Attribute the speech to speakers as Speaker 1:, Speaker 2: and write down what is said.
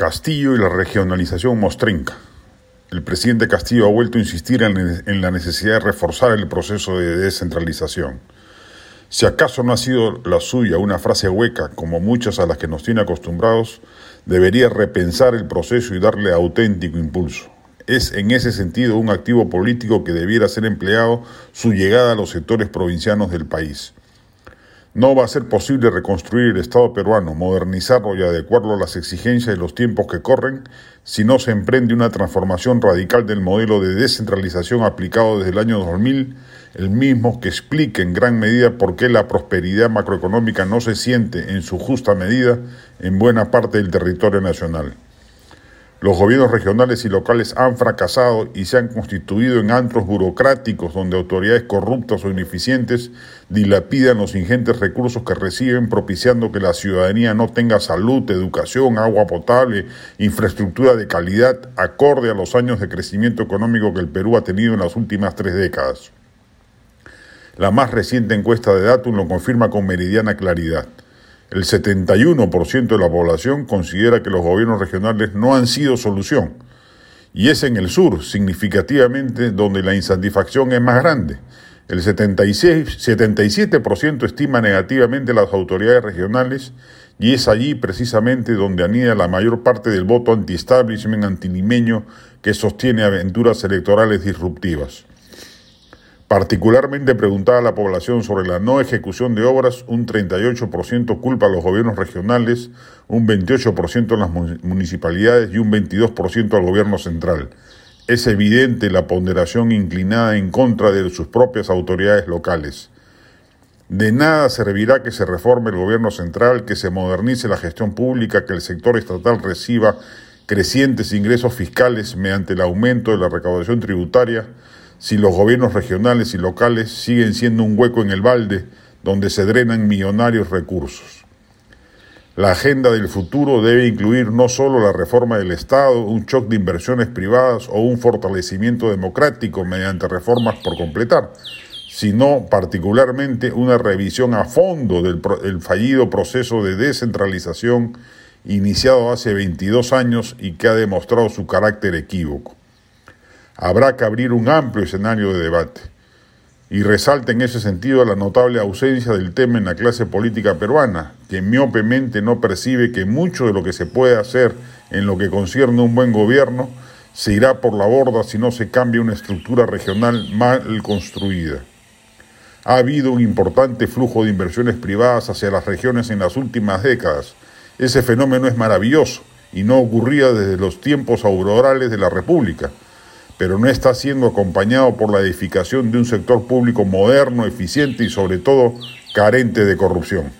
Speaker 1: Castillo y la regionalización mostrenca. El presidente Castillo ha vuelto a insistir en la necesidad de reforzar el proceso de descentralización. Si acaso no ha sido la suya una frase hueca, como muchas a las que nos tiene acostumbrados, debería repensar el proceso y darle auténtico impulso. Es en ese sentido un activo político que debiera ser empleado su llegada a los sectores provincianos del país. No va a ser posible reconstruir el Estado peruano, modernizarlo y adecuarlo a las exigencias de los tiempos que corren si no se emprende una transformación radical del modelo de descentralización aplicado desde el año 2000, el mismo que explique en gran medida por qué la prosperidad macroeconómica no se siente en su justa medida en buena parte del territorio nacional. Los gobiernos regionales y locales han fracasado y se han constituido en antros burocráticos donde autoridades corruptas o ineficientes dilapidan los ingentes recursos que reciben propiciando que la ciudadanía no tenga salud, educación, agua potable, infraestructura de calidad acorde a los años de crecimiento económico que el Perú ha tenido en las últimas tres décadas. La más reciente encuesta de Datum lo confirma con meridiana claridad. El 71% de la población considera que los gobiernos regionales no han sido solución. Y es en el sur, significativamente, donde la insatisfacción es más grande. El 76, 77% estima negativamente las autoridades regionales y es allí precisamente donde anida la mayor parte del voto anti-establishment antilimeño que sostiene aventuras electorales disruptivas. Particularmente preguntada a la población sobre la no ejecución de obras, un 38% culpa a los gobiernos regionales, un 28% a las municipalidades y un 22% al gobierno central. Es evidente la ponderación inclinada en contra de sus propias autoridades locales. De nada servirá que se reforme el gobierno central, que se modernice la gestión pública, que el sector estatal reciba crecientes ingresos fiscales mediante el aumento de la recaudación tributaria, si los gobiernos regionales y locales siguen siendo un hueco en el balde donde se drenan millonarios recursos. La agenda del futuro debe incluir no solo la reforma del Estado, un shock de inversiones privadas o un fortalecimiento democrático mediante reformas por completar, sino particularmente una revisión a fondo del fallido proceso de descentralización iniciado hace 22 años y que ha demostrado su carácter equívoco habrá que abrir un amplio escenario de debate. Y resalta en ese sentido la notable ausencia del tema en la clase política peruana, que miopemente no percibe que mucho de lo que se puede hacer en lo que concierne un buen gobierno se irá por la borda si no se cambia una estructura regional mal construida. Ha habido un importante flujo de inversiones privadas hacia las regiones en las últimas décadas. Ese fenómeno es maravilloso y no ocurría desde los tiempos aurorales de la República pero no está siendo acompañado por la edificación de un sector público moderno, eficiente y sobre todo carente de corrupción.